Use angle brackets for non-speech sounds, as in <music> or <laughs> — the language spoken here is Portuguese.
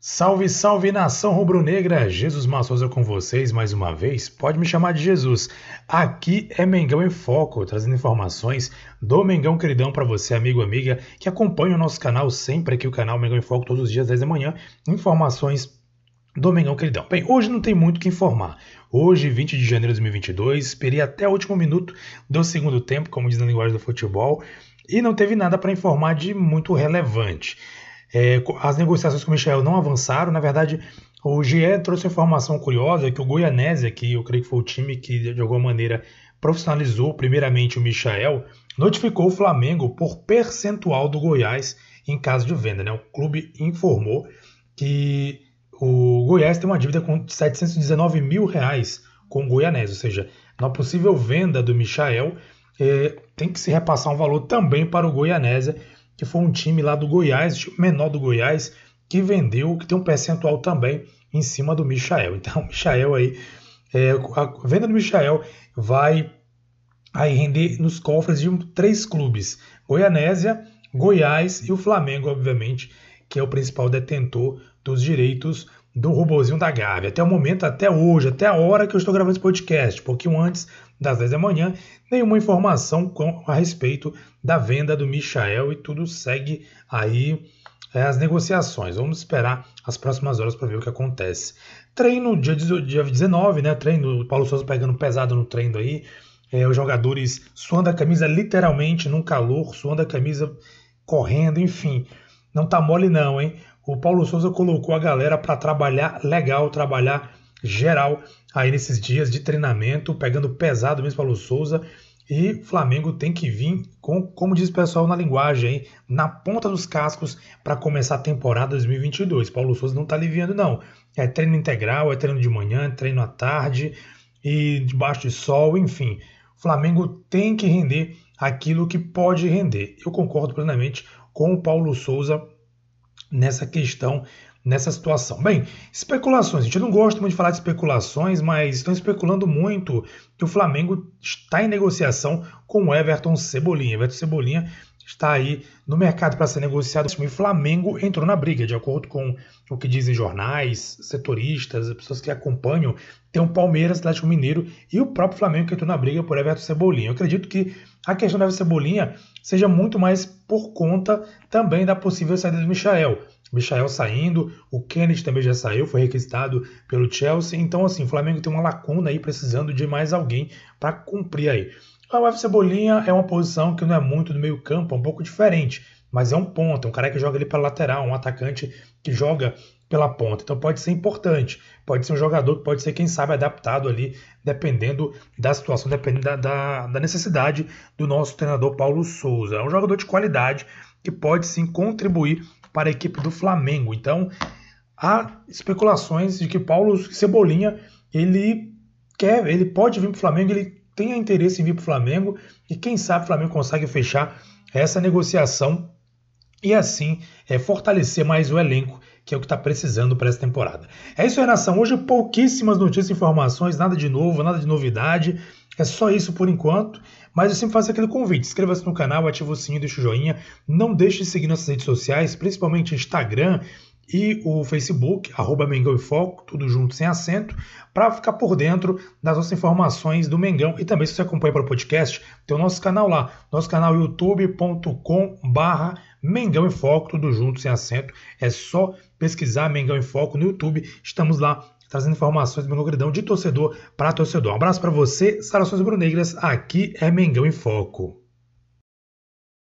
Salve, salve nação rubro-negra! Jesus Massosa com vocês mais uma vez. Pode me chamar de Jesus. Aqui é Mengão em Foco, trazendo informações do Mengão Queridão para você, amigo, amiga, que acompanha o nosso canal sempre aqui, o canal Mengão em Foco, todos os dias, 10 da manhã. Informações do Mengão Queridão. Bem, hoje não tem muito o que informar. Hoje, 20 de janeiro de 2022, esperei até o último minuto do segundo tempo, como diz na linguagem do futebol, e não teve nada para informar de muito relevante. É, as negociações com o Michel não avançaram. Na verdade, o GE trouxe informação curiosa que o Goianésia, que eu creio que foi o time que de alguma maneira profissionalizou primeiramente o Michael, notificou o Flamengo por percentual do Goiás em caso de venda. Né? O clube informou que o Goiás tem uma dívida de 719 mil reais com o Goianese, ou seja, na possível venda do Michael, é, tem que se repassar um valor também para o Goianésia, que foi um time lá do Goiás, menor do Goiás, que vendeu, que tem um percentual também em cima do Michael. <laughs> Então, o Michael aí, é, a venda do Michael vai aí render nos cofres de três clubes: Goianésia, Goiás e o Flamengo, obviamente, que é o principal detentor dos direitos do robozinho da Gávea. Até o momento, até hoje, até a hora que eu estou gravando esse podcast, um pouquinho antes das 10 da manhã, nenhuma informação a respeito da venda do Michael e tudo segue aí é, as negociações. Vamos esperar as próximas horas para ver o que acontece. Treino dia, dia 19, né? Treino, o Paulo Souza pegando pesado no treino aí. É, os jogadores suando a camisa literalmente num calor, suando a camisa correndo, enfim. Não tá mole não, hein? O Paulo Souza colocou a galera para trabalhar legal, trabalhar geral aí nesses dias de treinamento, pegando pesado mesmo Paulo Souza. E Flamengo tem que vir, com, como diz o pessoal na linguagem, hein, na ponta dos cascos para começar a temporada 2022. Paulo Souza não está aliviando, não. É treino integral, é treino de manhã, é treino à tarde e debaixo de sol, enfim. Flamengo tem que render aquilo que pode render. Eu concordo plenamente com o Paulo Souza nessa questão nessa situação. Bem, especulações. A gente não gosta muito de falar de especulações, mas estão especulando muito que o Flamengo está em negociação com o Everton Cebolinha. Everton Cebolinha está aí no mercado para ser negociado. O Flamengo entrou na briga, de acordo com o que dizem jornais, setoristas, pessoas que acompanham. Tem o Palmeiras, Atlético Mineiro e o próprio Flamengo que entrou na briga por Everton Cebolinha. Eu acredito que a questão do Everton Cebolinha seja muito mais por conta também da possível saída do Michael. Michael saindo, o Kennedy também já saiu, foi requisitado pelo Chelsea. Então, assim, o Flamengo tem uma lacuna aí, precisando de mais alguém para cumprir aí. A UF Cebolinha é uma posição que não é muito do meio campo, é um pouco diferente, mas é um ponta, um cara que joga ali para lateral, um atacante que joga pela ponta. Então pode ser importante, pode ser um jogador que pode ser, quem sabe, adaptado ali, dependendo da situação, dependendo da, da, da necessidade do nosso treinador Paulo Souza. É um jogador de qualidade que pode sim contribuir para a equipe do Flamengo. Então, há especulações de que Paulo Cebolinha ele quer, ele pode vir para o Flamengo, ele tem interesse em vir para o Flamengo e quem sabe o Flamengo consegue fechar essa negociação e assim é, fortalecer mais o elenco que é o que está precisando para essa temporada. É isso aí, nação. Hoje pouquíssimas notícias informações, nada de novo, nada de novidade. É só isso por enquanto. Mas eu sempre faço aquele convite: inscreva-se no canal, ative o sininho, deixa o joinha. Não deixe de seguir nossas redes sociais, principalmente Instagram e o Facebook, arroba Mengão e Foco, tudo junto sem acento, para ficar por dentro das nossas informações do Mengão. E também, se você acompanha pelo podcast, tem o nosso canal lá, nosso canal youtube.com barra Mengão em Foco, tudo junto sem acento. É só pesquisar Mengão em Foco no YouTube. Estamos lá trazendo informações do Mengão Gridão de torcedor para torcedor. Um abraço para você, saudações brunegras, aqui é Mengão em Foco.